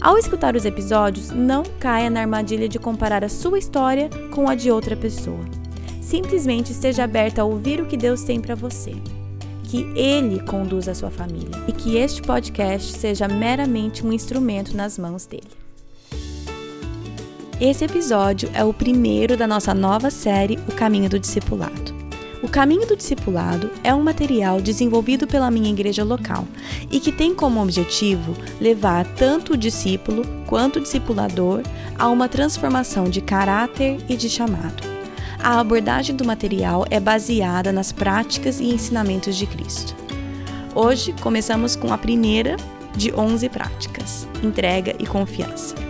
Ao escutar os episódios, não caia na armadilha de comparar a sua história com a de outra pessoa. Simplesmente esteja aberta a ouvir o que Deus tem para você. Que Ele conduza a sua família e que este podcast seja meramente um instrumento nas mãos dele. Esse episódio é o primeiro da nossa nova série O Caminho do Discipulado. O Caminho do Discipulado é um material desenvolvido pela minha igreja local e que tem como objetivo levar tanto o discípulo quanto o discipulador a uma transformação de caráter e de chamado. A abordagem do material é baseada nas práticas e ensinamentos de Cristo. Hoje começamos com a primeira de 11 práticas: entrega e confiança.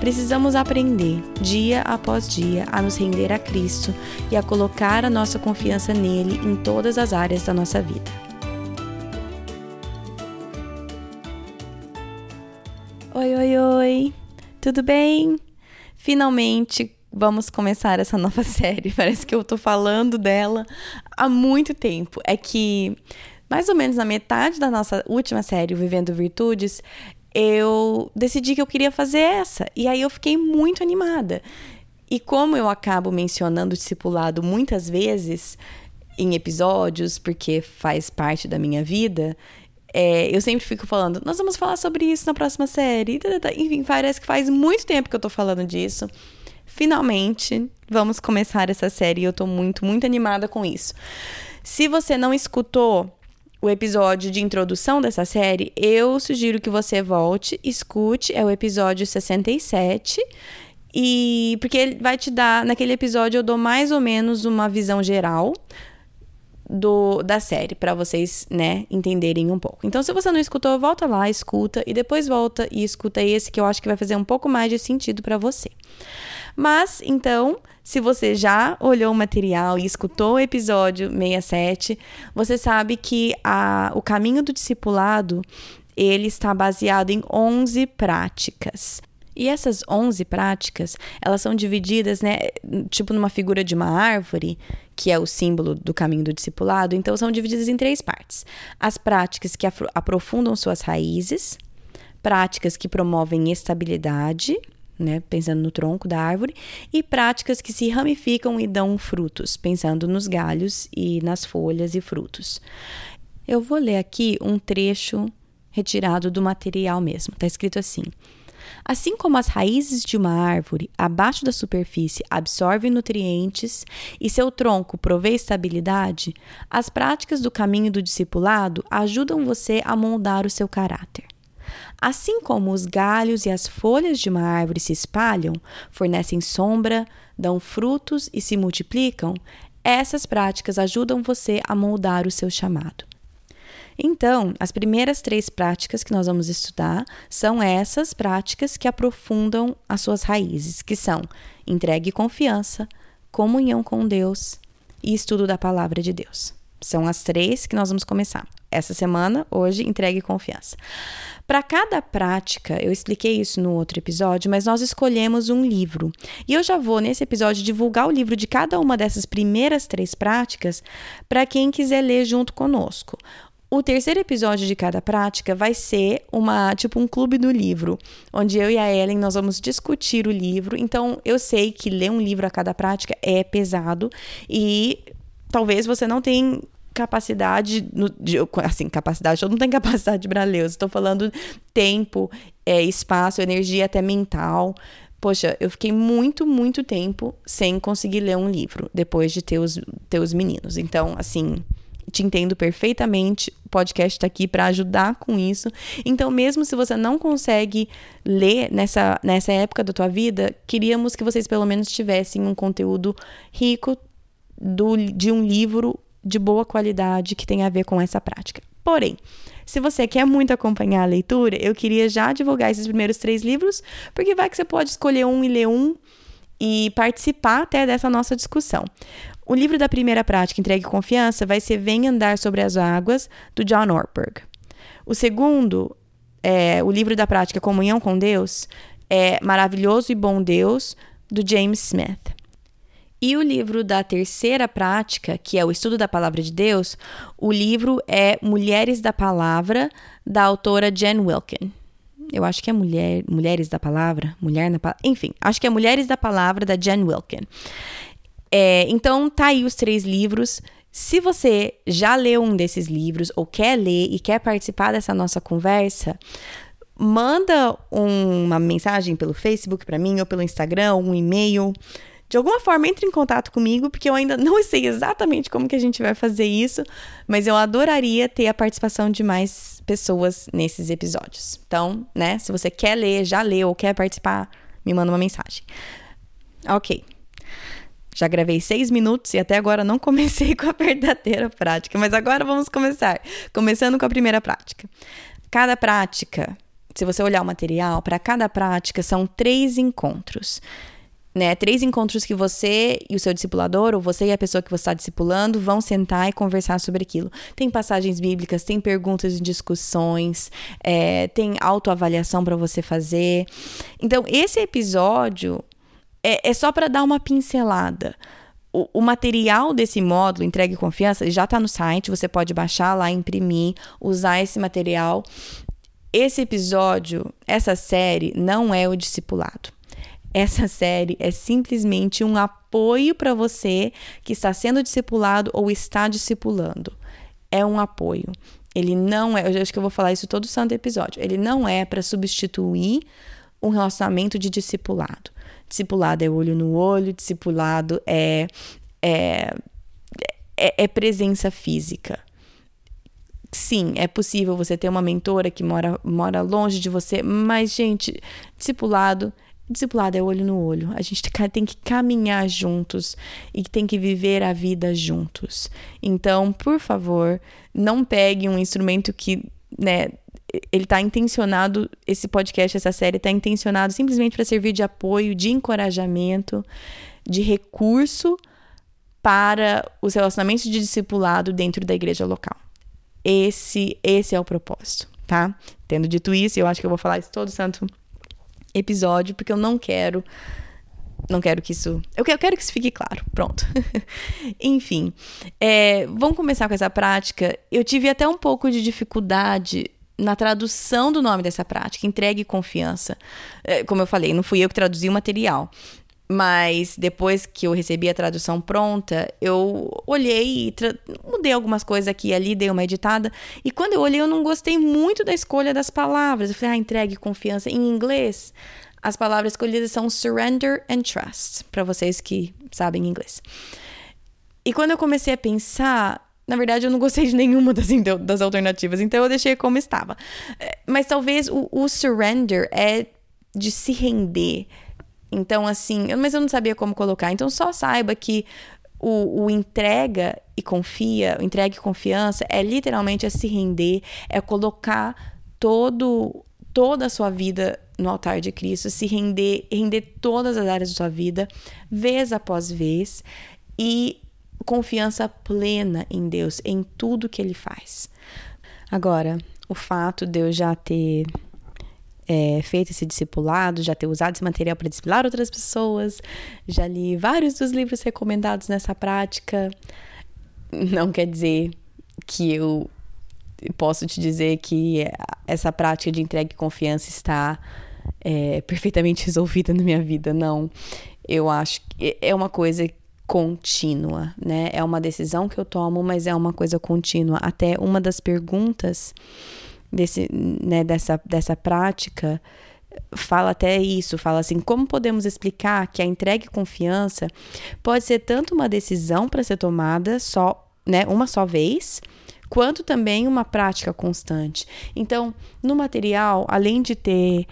Precisamos aprender, dia após dia, a nos render a Cristo e a colocar a nossa confiança nele em todas as áreas da nossa vida. Oi, oi, oi! Tudo bem? Finalmente vamos começar essa nova série. Parece que eu tô falando dela há muito tempo. É que mais ou menos na metade da nossa última série, Vivendo Virtudes, eu decidi que eu queria fazer essa. E aí eu fiquei muito animada. E como eu acabo mencionando o discipulado muitas vezes em episódios, porque faz parte da minha vida, é, eu sempre fico falando, nós vamos falar sobre isso na próxima série. Enfim, parece que faz muito tempo que eu tô falando disso. Finalmente, vamos começar essa série e eu tô muito, muito animada com isso. Se você não escutou o episódio de introdução dessa série, eu sugiro que você volte, escute, é o episódio 67. E porque ele vai te dar, naquele episódio eu dou mais ou menos uma visão geral do, da série para vocês, né, entenderem um pouco. Então, se você não escutou, volta lá, escuta e depois volta e escuta esse que eu acho que vai fazer um pouco mais de sentido para você. Mas, então, se você já olhou o material e escutou o episódio 67, você sabe que a, o caminho do discipulado ele está baseado em 11 práticas. E essas 11 práticas, elas são divididas, né, tipo numa figura de uma árvore, que é o símbolo do caminho do discipulado, então são divididas em três partes. As práticas que aprofundam suas raízes, práticas que promovem estabilidade, né, pensando no tronco da árvore, e práticas que se ramificam e dão frutos, pensando nos galhos e nas folhas e frutos. Eu vou ler aqui um trecho retirado do material mesmo. Está escrito assim: Assim como as raízes de uma árvore, abaixo da superfície, absorvem nutrientes e seu tronco provê estabilidade, as práticas do caminho do discipulado ajudam você a moldar o seu caráter. Assim como os galhos e as folhas de uma árvore se espalham, fornecem sombra, dão frutos e se multiplicam, essas práticas ajudam você a moldar o seu chamado. Então, as primeiras três práticas que nós vamos estudar são essas práticas que aprofundam as suas raízes, que são entregue confiança, comunhão com Deus e estudo da palavra de Deus. São as três que nós vamos começar. Essa semana, hoje, entregue confiança. Para cada prática, eu expliquei isso no outro episódio, mas nós escolhemos um livro. E eu já vou, nesse episódio, divulgar o livro de cada uma dessas primeiras três práticas para quem quiser ler junto conosco. O terceiro episódio de cada prática vai ser uma tipo um clube do livro, onde eu e a Ellen nós vamos discutir o livro. Então eu sei que ler um livro a cada prática é pesado e talvez você não tenha capacidade, no, de, assim, capacidade, eu não tenho capacidade para ler, eu estou falando tempo, é, espaço, energia até mental. Poxa, eu fiquei muito, muito tempo sem conseguir ler um livro depois de ter os, ter os meninos. Então, assim, te entendo perfeitamente. O podcast está aqui para ajudar com isso. Então, mesmo se você não consegue ler nessa, nessa época da tua vida, queríamos que vocês pelo menos tivessem um conteúdo rico do, de um livro de boa qualidade que tem a ver com essa prática. Porém, se você quer muito acompanhar a leitura, eu queria já divulgar esses primeiros três livros, porque vai que você pode escolher um e ler um e participar até dessa nossa discussão. O livro da primeira prática, Entregue Confiança, vai ser Vem Andar Sobre as Águas, do John Ortberg. O segundo, é, o livro da prática Comunhão com Deus, é Maravilhoso e Bom Deus, do James Smith. E o livro da terceira prática, que é o estudo da palavra de Deus, o livro é Mulheres da Palavra, da autora Jen Wilkin. Eu acho que é Mulher, Mulheres da Palavra, Mulher na Palavra, enfim, acho que é Mulheres da Palavra, da Jen Wilkin. É, então, tá aí os três livros. Se você já leu um desses livros ou quer ler e quer participar dessa nossa conversa, manda uma mensagem pelo Facebook para mim ou pelo Instagram, um e-mail de alguma forma entre em contato comigo, porque eu ainda não sei exatamente como que a gente vai fazer isso, mas eu adoraria ter a participação de mais pessoas nesses episódios. Então, né, se você quer ler, já leu ou quer participar, me manda uma mensagem. Ok. Já gravei seis minutos e até agora não comecei com a verdadeira prática, mas agora vamos começar. Começando com a primeira prática. Cada prática, se você olhar o material, para cada prática são três encontros né? Três encontros que você e o seu discipulador, ou você e a pessoa que você está discipulando, vão sentar e conversar sobre aquilo. Tem passagens bíblicas, tem perguntas e discussões, é, tem autoavaliação para você fazer. Então, esse episódio é, é só para dar uma pincelada. O, o, material desse módulo, Entregue Confiança, já está no site, você pode baixar lá, imprimir, usar esse material. Esse episódio, essa série, não é o discipulado. Essa série é simplesmente um apoio para você que está sendo discipulado ou está discipulando. É um apoio. Ele não é, eu acho que eu vou falar isso todo santo episódio. Ele não é para substituir um relacionamento de discipulado. Discipulado é olho no olho, discipulado é, é, é, é presença física. Sim, é possível você ter uma mentora que mora, mora longe de você, mas, gente, discipulado Discipulado é olho no olho. A gente tem que caminhar juntos e tem que viver a vida juntos. Então, por favor, não pegue um instrumento que, né, ele está intencionado, esse podcast, essa série está intencionado simplesmente para servir de apoio, de encorajamento, de recurso para os relacionamentos de discipulado dentro da igreja local. Esse, esse é o propósito, tá? Tendo dito isso, eu acho que eu vou falar isso todo santo episódio, porque eu não quero. Não quero que isso. Eu quero, eu quero que isso fique claro. Pronto. Enfim. É, vamos começar com essa prática. Eu tive até um pouco de dificuldade na tradução do nome dessa prática, entregue confiança. É, como eu falei, não fui eu que traduzi o material. Mas depois que eu recebi a tradução pronta, eu olhei e mudei algumas coisas aqui e ali, dei uma editada. E quando eu olhei, eu não gostei muito da escolha das palavras. Eu falei, ah, entregue confiança. Em inglês, as palavras escolhidas são surrender and trust, para vocês que sabem inglês. E quando eu comecei a pensar, na verdade, eu não gostei de nenhuma das, das alternativas, então eu deixei como estava. É, mas talvez o, o surrender é de se render então, assim, mas eu não sabia como colocar. Então, só saiba que o, o, entrega e confia, o entrega e confiança é literalmente é se render, é colocar todo toda a sua vida no altar de Cristo, se render, render todas as áreas da sua vida, vez após vez, e confiança plena em Deus, em tudo que Ele faz. Agora, o fato de eu já ter é, feito esse discipulado, já ter usado esse material para discipular outras pessoas, já li vários dos livros recomendados nessa prática. Não quer dizer que eu posso te dizer que essa prática de entrega e confiança está é, perfeitamente resolvida na minha vida, não. Eu acho que é uma coisa contínua, né? É uma decisão que eu tomo, mas é uma coisa contínua. Até uma das perguntas desse, né, dessa, dessa prática fala até isso, fala assim, como podemos explicar que a entrega e confiança pode ser tanto uma decisão para ser tomada só, né, uma só vez, quanto também uma prática constante. Então, no material, além de ter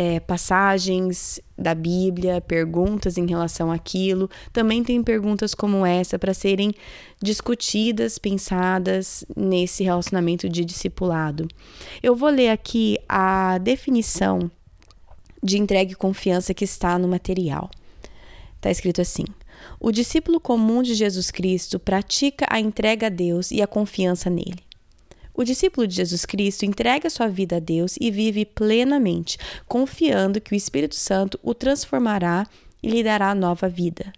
é, passagens da Bíblia, perguntas em relação àquilo. Também tem perguntas como essa para serem discutidas, pensadas nesse relacionamento de discipulado. Eu vou ler aqui a definição de entrega e confiança que está no material. Está escrito assim: O discípulo comum de Jesus Cristo pratica a entrega a Deus e a confiança nele. O discípulo de Jesus Cristo entrega sua vida a Deus e vive plenamente, confiando que o Espírito Santo o transformará e lhe dará nova vida.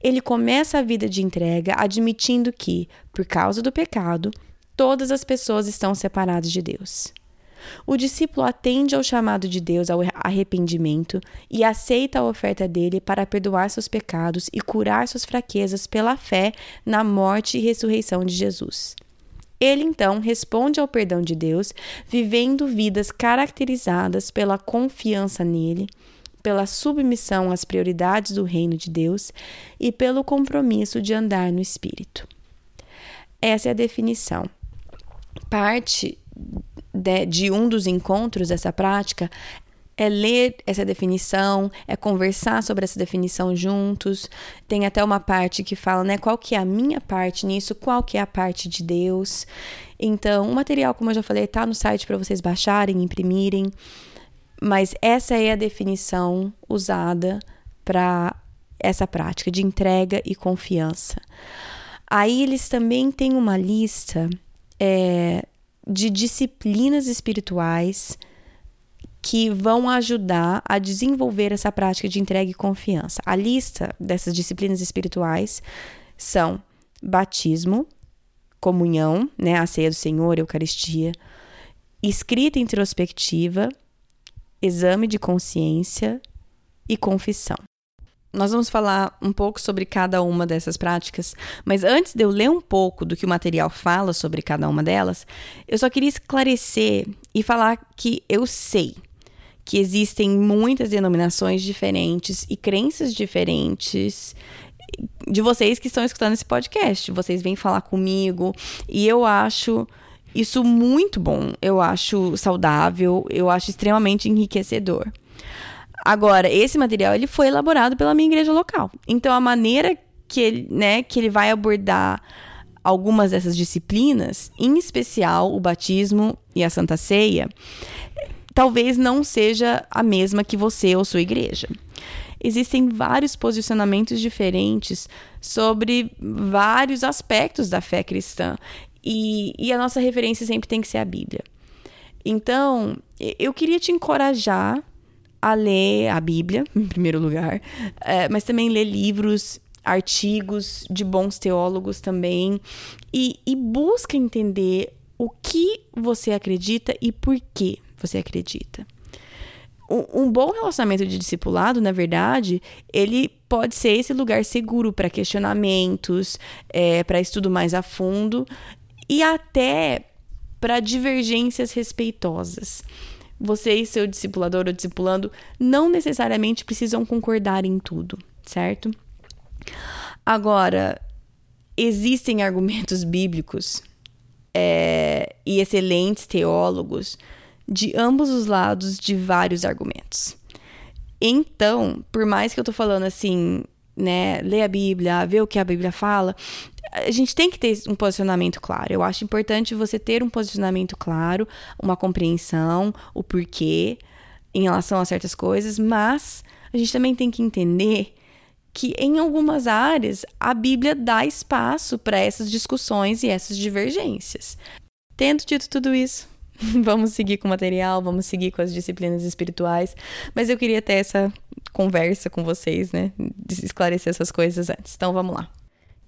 Ele começa a vida de entrega admitindo que, por causa do pecado, todas as pessoas estão separadas de Deus. O discípulo atende ao chamado de Deus ao arrependimento e aceita a oferta dele para perdoar seus pecados e curar suas fraquezas pela fé na morte e ressurreição de Jesus. Ele então responde ao perdão de Deus, vivendo vidas caracterizadas pela confiança nele, pela submissão às prioridades do reino de Deus e pelo compromisso de andar no Espírito. Essa é a definição. Parte de, de um dos encontros dessa prática é ler essa definição, é conversar sobre essa definição juntos. Tem até uma parte que fala, né, qual que é a minha parte nisso, qual que é a parte de Deus. Então, o material, como eu já falei, está no site para vocês baixarem, imprimirem. Mas essa é a definição usada para essa prática de entrega e confiança. Aí eles também têm uma lista é, de disciplinas espirituais que vão ajudar a desenvolver essa prática de entrega e confiança. A lista dessas disciplinas espirituais são batismo, comunhão, né, a ceia do Senhor, Eucaristia, escrita introspectiva, exame de consciência e confissão. Nós vamos falar um pouco sobre cada uma dessas práticas, mas antes de eu ler um pouco do que o material fala sobre cada uma delas, eu só queria esclarecer e falar que eu sei que existem muitas denominações diferentes e crenças diferentes de vocês que estão escutando esse podcast. Vocês vêm falar comigo e eu acho isso muito bom. Eu acho saudável, eu acho extremamente enriquecedor. Agora, esse material ele foi elaborado pela minha igreja local. Então a maneira que ele, né, que ele vai abordar algumas dessas disciplinas, em especial o batismo e a Santa Ceia, talvez não seja a mesma que você ou sua igreja. Existem vários posicionamentos diferentes sobre vários aspectos da fé cristã e, e a nossa referência sempre tem que ser a Bíblia. Então, eu queria te encorajar a ler a Bíblia, em primeiro lugar, é, mas também ler livros, artigos de bons teólogos também, e, e busca entender o que você acredita e por quê você acredita. Um, bom relacionamento de discipulado, na verdade, ele pode ser esse lugar seguro para questionamentos, é, para estudo mais a fundo e até para divergências respeitosas. Você e seu discipulador ou discipulando não necessariamente precisam concordar em tudo, certo? Agora, existem argumentos bíblicos é, e excelentes teólogos de ambos os lados de vários argumentos. Então, por mais que eu tô falando assim, né, ler a Bíblia, ver o que a Bíblia fala, a gente tem que ter um posicionamento claro. Eu acho importante você ter um posicionamento claro, uma compreensão, o porquê em relação a certas coisas, mas a gente também tem que entender que em algumas áreas a Bíblia dá espaço para essas discussões e essas divergências. Tendo dito tudo isso, vamos seguir com o material, vamos seguir com as disciplinas espirituais. Mas eu queria ter essa conversa com vocês, né? Esclarecer essas coisas antes. Então vamos lá.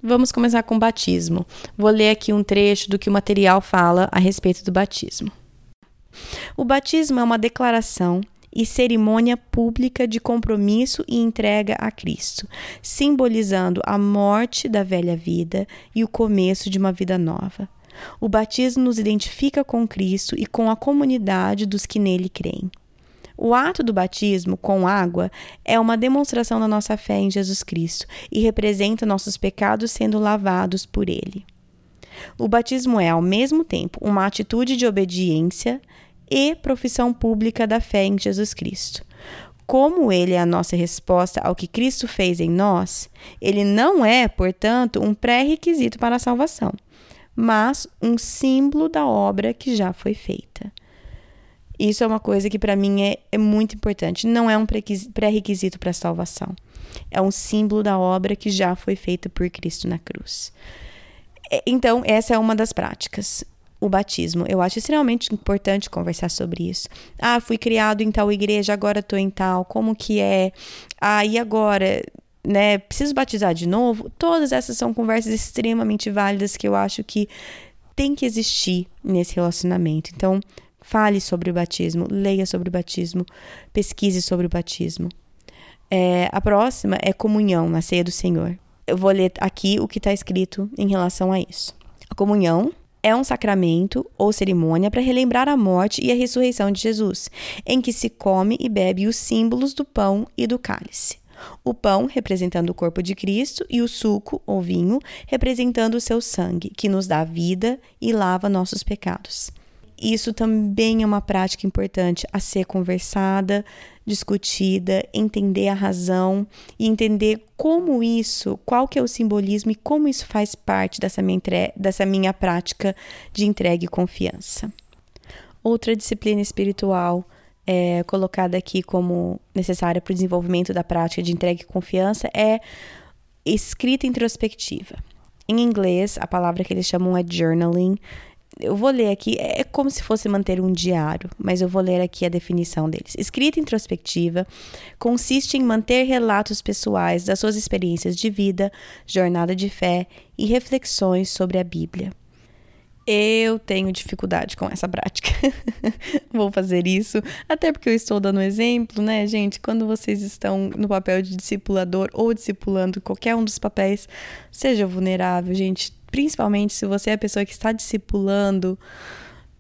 Vamos começar com o batismo. Vou ler aqui um trecho do que o material fala a respeito do batismo. O batismo é uma declaração e cerimônia pública de compromisso e entrega a Cristo, simbolizando a morte da velha vida e o começo de uma vida nova. O batismo nos identifica com Cristo e com a comunidade dos que nele creem. O ato do batismo com água é uma demonstração da nossa fé em Jesus Cristo e representa nossos pecados sendo lavados por ele. O batismo é, ao mesmo tempo, uma atitude de obediência e profissão pública da fé em Jesus Cristo. Como ele é a nossa resposta ao que Cristo fez em nós, ele não é, portanto, um pré-requisito para a salvação, mas um símbolo da obra que já foi feita. Isso é uma coisa que para mim é, é, muito importante. Não é um pré-requisito para a salvação. É um símbolo da obra que já foi feita por Cristo na cruz. É, então, essa é uma das práticas o batismo. Eu acho extremamente importante conversar sobre isso. Ah, fui criado em tal igreja, agora estou em tal. Como que é? Ah, e agora? Né, preciso batizar de novo? Todas essas são conversas extremamente válidas que eu acho que tem que existir nesse relacionamento. Então, fale sobre o batismo, leia sobre o batismo, pesquise sobre o batismo. É, a próxima é comunhão na ceia do Senhor. Eu vou ler aqui o que está escrito em relação a isso. A comunhão é um sacramento ou cerimônia para relembrar a morte e a ressurreição de Jesus, em que se come e bebe os símbolos do pão e do cálice. O pão representando o corpo de Cristo e o suco ou vinho representando o seu sangue, que nos dá vida e lava nossos pecados isso também é uma prática importante a ser conversada, discutida, entender a razão e entender como isso, qual que é o simbolismo e como isso faz parte dessa minha, dessa minha prática de entrega e confiança. Outra disciplina espiritual é, colocada aqui como necessária para o desenvolvimento da prática de entrega e confiança é escrita introspectiva. Em inglês, a palavra que eles chamam é journaling, eu vou ler aqui, é como se fosse manter um diário, mas eu vou ler aqui a definição deles. Escrita introspectiva consiste em manter relatos pessoais das suas experiências de vida, jornada de fé e reflexões sobre a Bíblia. Eu tenho dificuldade com essa prática. Vou fazer isso, até porque eu estou dando exemplo, né, gente? Quando vocês estão no papel de discipulador ou discipulando qualquer um dos papéis, seja vulnerável, gente principalmente se você é a pessoa que está discipulando,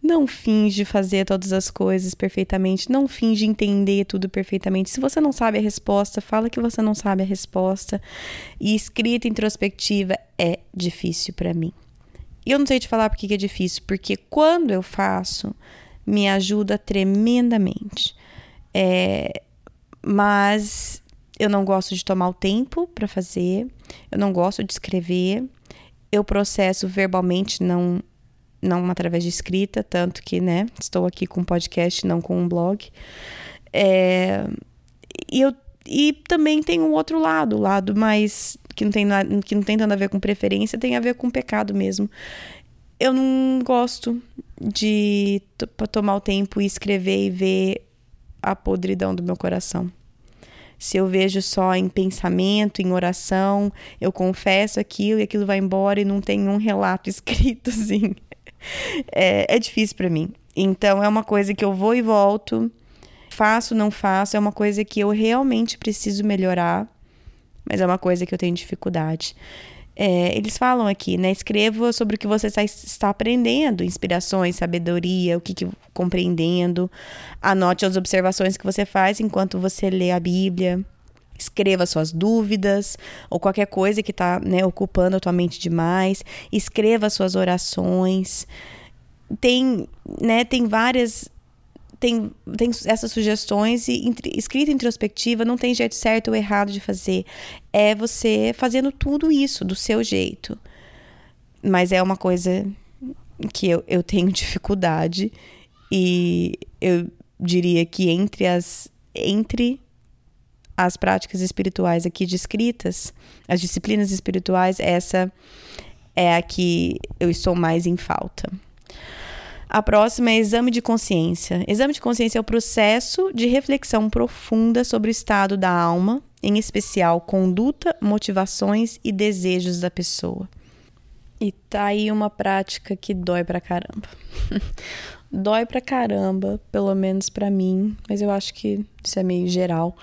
não finge fazer todas as coisas perfeitamente, não finge entender tudo perfeitamente. Se você não sabe a resposta, fala que você não sabe a resposta. E escrita introspectiva é difícil para mim. E eu não sei te falar por que é difícil, porque quando eu faço, me ajuda tremendamente. É, mas eu não gosto de tomar o tempo para fazer, eu não gosto de escrever, eu processo verbalmente, não não através de escrita, tanto que, né, estou aqui com um podcast, não com um blog. É, e, eu, e também tem um outro lado, o lado mais que não tem nada, que não tem tanto a ver com preferência, tem a ver com pecado mesmo. Eu não gosto de tomar o tempo e escrever e ver a podridão do meu coração se eu vejo só em pensamento, em oração, eu confesso aquilo e aquilo vai embora e não tem um relato escrito assim. É, é difícil para mim. Então é uma coisa que eu vou e volto, faço, não faço, é uma coisa que eu realmente preciso melhorar, mas é uma coisa que eu tenho dificuldade. É, eles falam aqui, né? Escreva sobre o que você está aprendendo, inspirações, sabedoria, o que, que compreendendo. Anote as observações que você faz enquanto você lê a Bíblia. Escreva suas dúvidas ou qualquer coisa que está né, ocupando a tua mente demais. Escreva suas orações. Tem, né, tem várias tem, tem essas sugestões e escrita introspectiva não tem jeito certo ou errado de fazer. É você fazendo tudo isso do seu jeito. Mas é uma coisa que eu, eu tenho dificuldade e eu diria que entre as entre as práticas espirituais aqui descritas, as disciplinas espirituais, essa é a que eu estou mais em falta. A próxima é exame de consciência. Exame de consciência é o processo de reflexão profunda sobre o estado da alma, em especial conduta, motivações e desejos da pessoa. E tá aí uma prática que dói pra caramba. dói pra caramba, pelo menos pra mim, mas eu acho que isso é meio geral.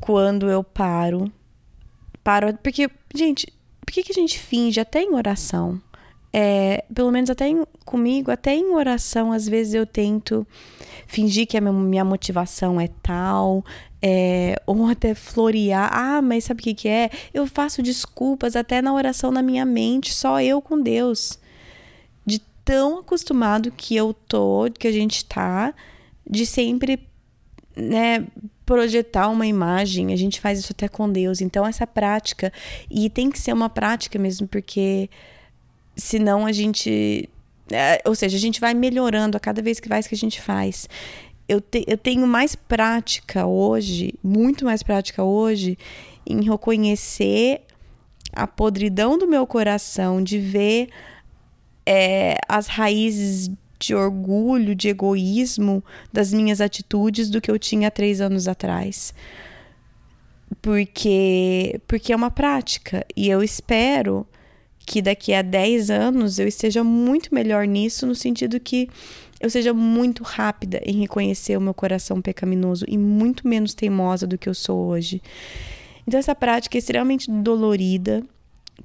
Quando eu paro, paro, porque, gente, por que, que a gente finge até em oração? É, pelo menos até em, comigo, até em oração, às vezes eu tento fingir que a minha motivação é tal, é, ou até florear. Ah, mas sabe o que, que é? Eu faço desculpas até na oração na minha mente, só eu com Deus. De tão acostumado que eu tô, que a gente tá, de sempre, né, projetar uma imagem. A gente faz isso até com Deus. Então, essa prática, e tem que ser uma prática mesmo, porque senão a gente. É, ou seja, a gente vai melhorando a cada vez que faz que a gente faz. Eu, te, eu tenho mais prática hoje, muito mais prática hoje, em reconhecer a podridão do meu coração, de ver é, as raízes de orgulho, de egoísmo das minhas atitudes do que eu tinha três anos atrás. Porque, porque é uma prática. E eu espero que daqui a 10 anos eu esteja muito melhor nisso, no sentido que eu seja muito rápida em reconhecer o meu coração pecaminoso e muito menos teimosa do que eu sou hoje. Então, essa prática é extremamente dolorida,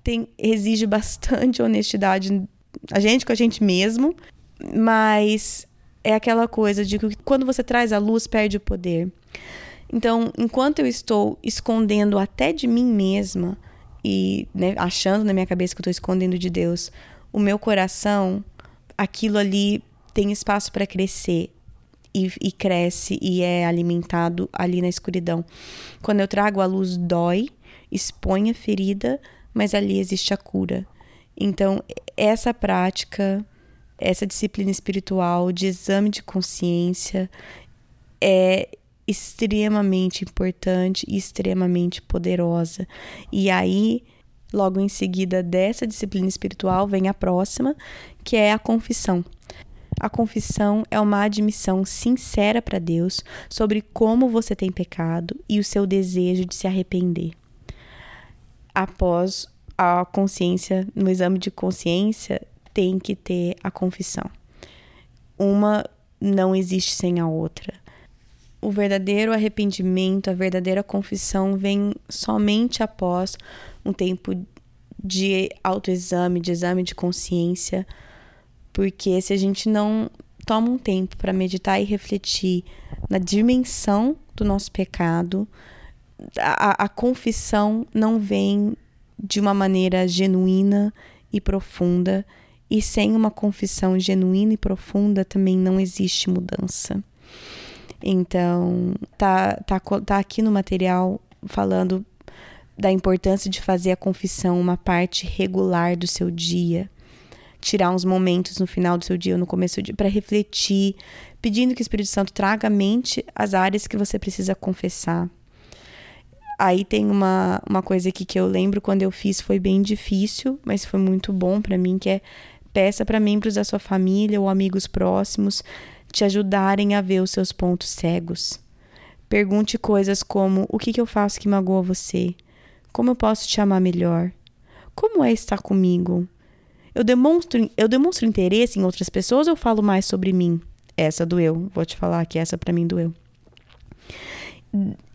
tem, exige bastante honestidade a gente com a gente mesmo, mas é aquela coisa de que quando você traz a luz, perde o poder. Então, enquanto eu estou escondendo até de mim mesma e né, achando na minha cabeça que eu estou escondendo de Deus, o meu coração, aquilo ali tem espaço para crescer e, e, cresce e é alimentado ali na escuridão. Quando eu trago a luz, dói, expõe a ferida, mas ali existe a cura. Então, essa prática, essa disciplina espiritual de exame de consciência é extremamente importante e extremamente poderosa. E aí, logo em seguida dessa disciplina espiritual, vem a próxima, que é a confissão. A confissão é uma admissão sincera para Deus sobre como você tem pecado e o seu desejo de se arrepender. Após a consciência, no exame de consciência, tem que ter a confissão. Uma não existe sem a outra. O verdadeiro arrependimento, a verdadeira confissão vem somente após um tempo de autoexame, de exame de consciência, porque se a gente não toma um tempo para meditar e refletir na dimensão do nosso pecado, a, a confissão não vem de uma maneira genuína e profunda, e sem uma confissão genuína e profunda também não existe mudança. Então, tá, tá, tá aqui no material falando da importância de fazer a confissão uma parte regular do seu dia. Tirar uns momentos no final do seu dia ou no começo do dia para refletir, pedindo que o Espírito Santo traga à mente as áreas que você precisa confessar. Aí tem uma, uma coisa aqui que eu lembro quando eu fiz, foi bem difícil, mas foi muito bom para mim, que é peça para membros da sua família ou amigos próximos te ajudarem a ver os seus pontos cegos. Pergunte coisas como: o que, que eu faço que magoa você? Como eu posso te amar melhor? Como é estar comigo? Eu demonstro, eu demonstro interesse em outras pessoas ou falo mais sobre mim? Essa doeu. Vou te falar que essa para mim doeu.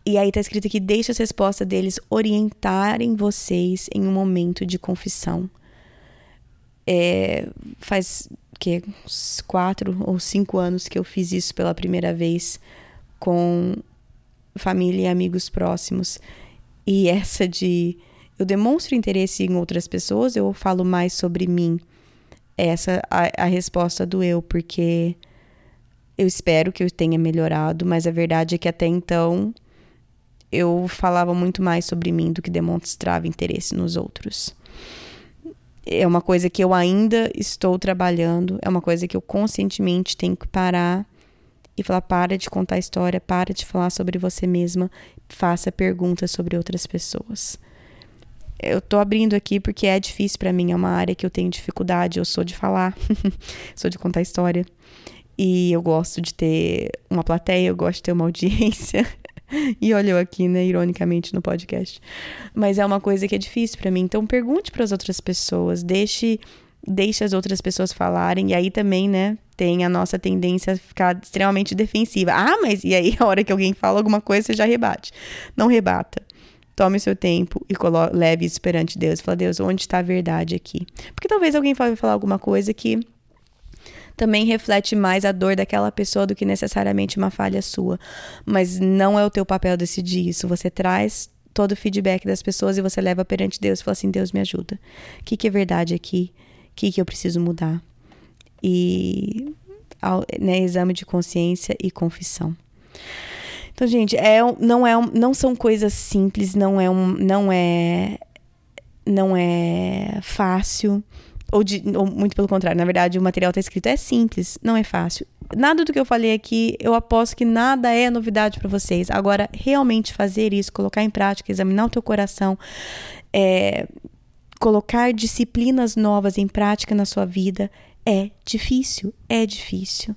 E aí tá escrito aqui: deixe as respostas deles orientarem vocês em um momento de confissão. É, faz que quatro ou cinco anos que eu fiz isso pela primeira vez com família e amigos próximos. E essa de eu demonstro interesse em outras pessoas, eu falo mais sobre mim. Essa a, a resposta do eu, porque eu espero que eu tenha melhorado, mas a verdade é que até então eu falava muito mais sobre mim do que demonstrava interesse nos outros. É uma coisa que eu ainda estou trabalhando, é uma coisa que eu conscientemente tenho que parar e falar: para de contar história, para de falar sobre você mesma, faça perguntas sobre outras pessoas. Eu tô abrindo aqui porque é difícil para mim, é uma área que eu tenho dificuldade, eu sou de falar, sou de contar história. E eu gosto de ter uma plateia, eu gosto de ter uma audiência. e olhou aqui, né, ironicamente no podcast. Mas é uma coisa que é difícil para mim. Então pergunte para as outras pessoas, deixe deixe as outras pessoas falarem e aí também, né, tem a nossa tendência a ficar extremamente defensiva. Ah, mas e aí a hora que alguém fala alguma coisa, você já rebate. Não rebata. Tome seu tempo e leve isso perante Deus. Fala, Deus, onde está a verdade aqui? Porque talvez alguém vai falar alguma coisa que também reflete mais a dor daquela pessoa do que necessariamente uma falha sua. Mas não é o teu papel decidir isso. Você traz todo o feedback das pessoas e você leva perante Deus e fala assim: Deus me ajuda. O que, que é verdade aqui? O que, que eu preciso mudar? e né, exame de consciência e confissão. Então, gente, é, não, é, não são coisas simples, não é, um, não é, não é fácil. Ou, de, ou muito pelo contrário, na verdade, o material está escrito é simples, não é fácil. Nada do que eu falei aqui, eu aposto que nada é novidade para vocês. Agora, realmente fazer isso, colocar em prática, examinar o teu coração, é, colocar disciplinas novas em prática na sua vida é difícil, é difícil.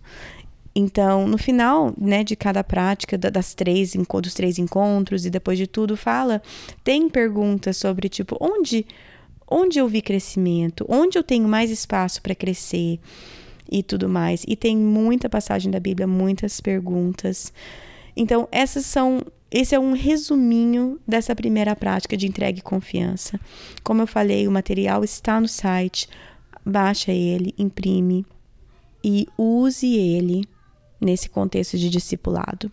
Então, no final, né, de cada prática, das três, dos três encontros e depois de tudo, fala, tem perguntas sobre tipo onde, onde eu vi crescimento, onde eu tenho mais espaço para crescer e tudo mais. E tem muita passagem da Bíblia, muitas perguntas. Então, essas são esse é um resuminho dessa primeira prática de entrega e confiança. Como eu falei, o material está no site. Baixa ele, imprime e use ele nesse contexto de discipulado.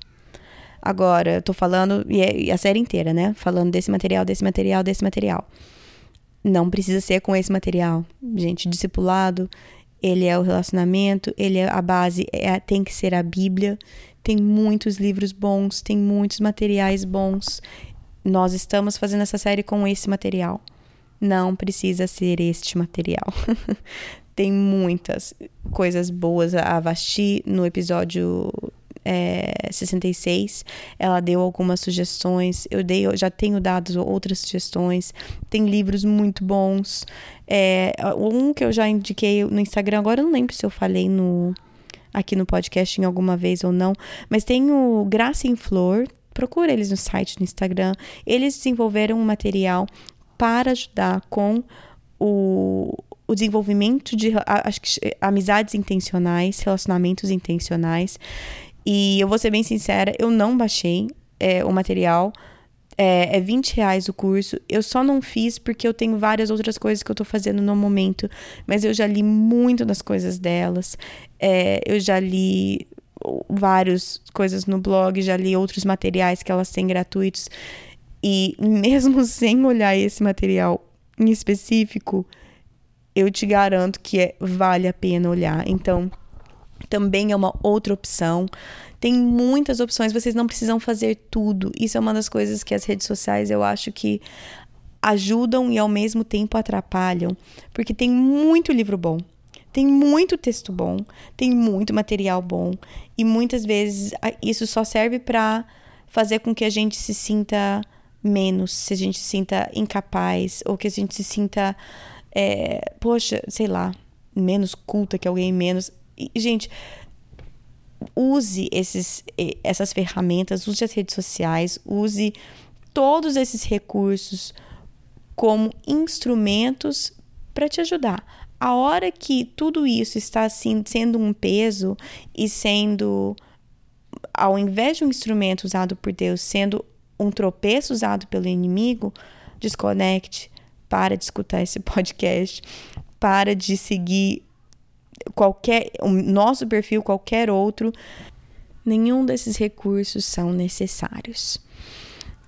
Agora, eu tô falando, é, e a série inteira, né? Falando desse material, desse material, desse material. Não precisa ser com esse material. Gente, discipulado, ele é o relacionamento, ele é a base, é, tem que ser a Bíblia. Tem muitos livros bons, tem muitos materiais bons. Nós estamos fazendo essa série com esse material. Não precisa ser este material. tem muitas coisas boas. A Vasti, no episódio é, 66, ela deu algumas sugestões. Eu dei, eu já tenho dado outras sugestões. Tem livros muito bons. É, um que eu já indiquei no Instagram, agora eu não lembro se eu falei no aqui no podcast em alguma vez ou não, mas tem o Graça em Flor. Procura eles no site, no Instagram. Eles desenvolveram um material para ajudar com o, o desenvolvimento de acho que, amizades intencionais, relacionamentos intencionais. E eu vou ser bem sincera, eu não baixei é, o material. É, é 20 reais o curso. Eu só não fiz porque eu tenho várias outras coisas que eu tô fazendo no momento. Mas eu já li muito das coisas delas. É, eu já li várias coisas no blog, já li outros materiais que elas têm gratuitos. E mesmo sem olhar esse material em específico, eu te garanto que é, vale a pena olhar. Então, também é uma outra opção. Tem muitas opções, vocês não precisam fazer tudo. Isso é uma das coisas que as redes sociais eu acho que ajudam e ao mesmo tempo atrapalham, porque tem muito livro bom. Tem muito texto bom, tem muito material bom e muitas vezes isso só serve para fazer com que a gente se sinta menos, se a gente se sinta incapaz ou que a gente se sinta é, poxa, sei lá, menos culta que alguém, menos. Gente, use esses, essas ferramentas, use as redes sociais, use todos esses recursos como instrumentos para te ajudar. A hora que tudo isso está assim, sendo um peso e sendo, ao invés de um instrumento usado por Deus, sendo um tropeço usado pelo inimigo, desconecte, para de escutar esse podcast, para de seguir qualquer o nosso perfil, qualquer outro. Nenhum desses recursos são necessários.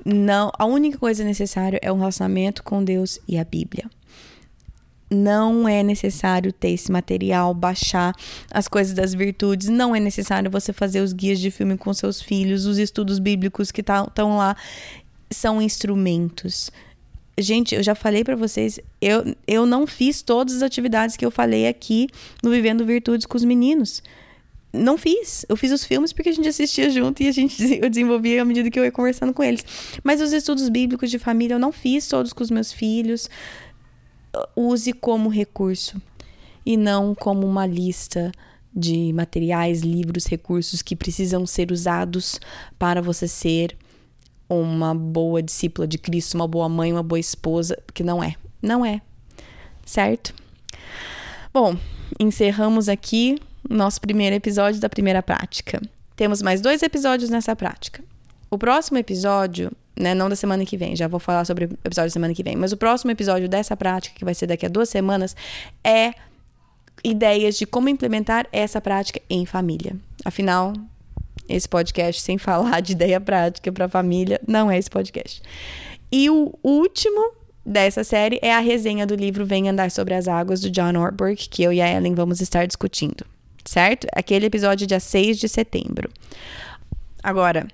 Não, a única coisa necessária é um relacionamento com Deus e a Bíblia. Não é necessário ter esse material, baixar as coisas das virtudes. Não é necessário você fazer os guias de filme com seus filhos, os estudos bíblicos que estão tá, lá. São instrumentos Gente, eu já falei para vocês, eu, eu não fiz todas as atividades que eu falei aqui no Vivendo Virtudes com os meninos. Não fiz. Eu fiz os filmes porque a gente assistia junto e a gente eu desenvolvia à medida que eu ia conversando com eles. Mas os estudos bíblicos de família eu não fiz todos com os meus filhos. Use como recurso e não como uma lista de materiais, livros, recursos que precisam ser usados para você ser uma boa discípula de Cristo, uma boa mãe, uma boa esposa, que não é. Não é. Certo? Bom, encerramos aqui nosso primeiro episódio da primeira prática. Temos mais dois episódios nessa prática. O próximo episódio, né, não da semana que vem, já vou falar sobre o episódio da semana que vem, mas o próximo episódio dessa prática, que vai ser daqui a duas semanas, é ideias de como implementar essa prática em família. Afinal, esse podcast sem falar de ideia prática para família, não é esse podcast. E o último dessa série é a resenha do livro Vem Andar Sobre as Águas, do John Ortberg, que eu e a Ellen vamos estar discutindo, certo? Aquele episódio dia 6 de setembro. Agora,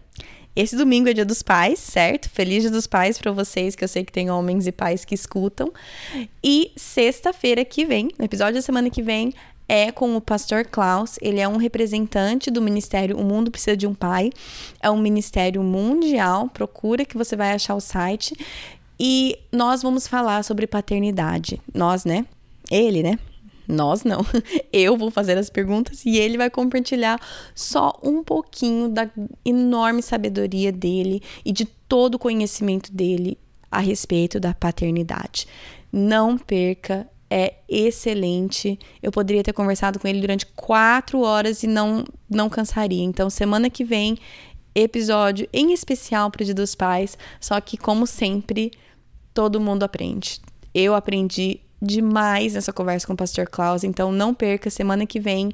esse domingo é dia dos pais, certo? Feliz dia dos pais para vocês, que eu sei que tem homens e pais que escutam. E sexta-feira que vem, no episódio da semana que vem, é com o pastor Klaus. Ele é um representante do ministério O Mundo Precisa de um Pai. É um ministério mundial. Procura que você vai achar o site. E nós vamos falar sobre paternidade. Nós, né? Ele, né? Nós não. Eu vou fazer as perguntas e ele vai compartilhar só um pouquinho da enorme sabedoria dele e de todo o conhecimento dele a respeito da paternidade. Não perca, é excelente. Eu poderia ter conversado com ele durante quatro horas e não, não cansaria. Então, semana que vem, episódio em especial para o Dia dos Pais. Só que, como sempre, todo mundo aprende. Eu aprendi demais nessa conversa com o pastor Klaus, então não perca semana que vem.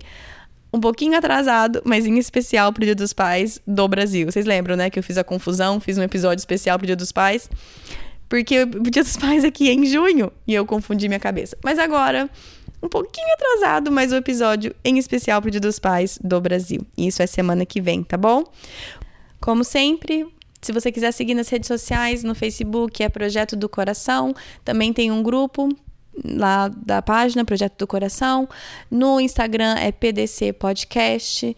Um pouquinho atrasado, mas em especial pro Dia dos Pais do Brasil. Vocês lembram, né, que eu fiz a confusão, fiz um episódio especial pro Dia dos Pais, porque o Dia dos Pais aqui é em junho e eu confundi minha cabeça. Mas agora, um pouquinho atrasado, mas o episódio em especial pro Dia dos Pais do Brasil. Isso é semana que vem, tá bom? Como sempre, se você quiser seguir nas redes sociais, no Facebook é Projeto do Coração, também tem um grupo lá da página Projeto do Coração, no Instagram é PDC Podcast.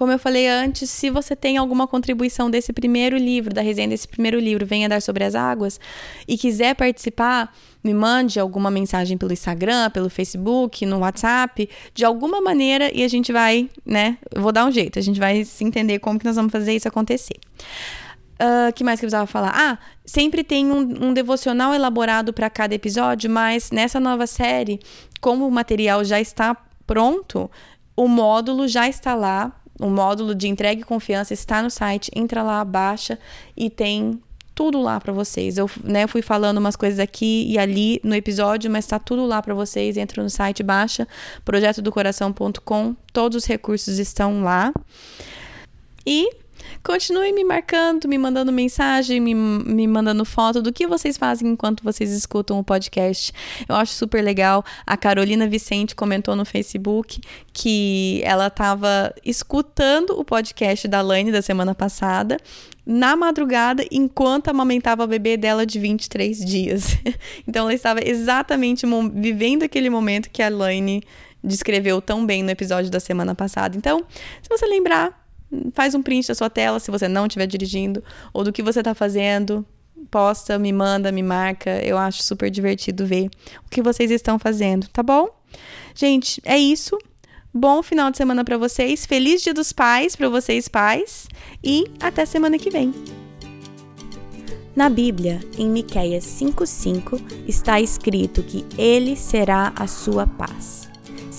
Como eu falei antes, se você tem alguma contribuição desse primeiro livro, da resenha desse primeiro livro, Venha Dar Sobre as Águas, e quiser participar, me mande alguma mensagem pelo Instagram, pelo Facebook, no WhatsApp, de alguma maneira, e a gente vai, né? Eu vou dar um jeito, a gente vai se entender como que nós vamos fazer isso acontecer. Uh, que mais que eu precisava falar? Ah, sempre tem um, um devocional elaborado para cada episódio, mas nessa nova série, como o material já está pronto, o módulo já está lá. O módulo de entrega e confiança está no site. Entra lá, baixa e tem tudo lá para vocês. Eu né, fui falando umas coisas aqui e ali no episódio, mas está tudo lá para vocês. Entra no site, baixa projetodocoração.com. Todos os recursos estão lá. E Continue me marcando, me mandando mensagem, me, me mandando foto do que vocês fazem enquanto vocês escutam o podcast. Eu acho super legal. A Carolina Vicente comentou no Facebook que ela estava escutando o podcast da Laine da semana passada na madrugada enquanto amamentava a bebê dela de 23 dias. então ela estava exatamente vivendo aquele momento que a Laine descreveu tão bem no episódio da semana passada. Então, se você lembrar, faz um print da sua tela se você não estiver dirigindo, ou do que você está fazendo, posta, me manda, me marca. Eu acho super divertido ver o que vocês estão fazendo, tá bom? Gente, é isso. Bom final de semana para vocês. Feliz Dia dos Pais para vocês pais e até semana que vem. Na Bíblia, em Miqueias 5:5, está escrito que ele será a sua paz.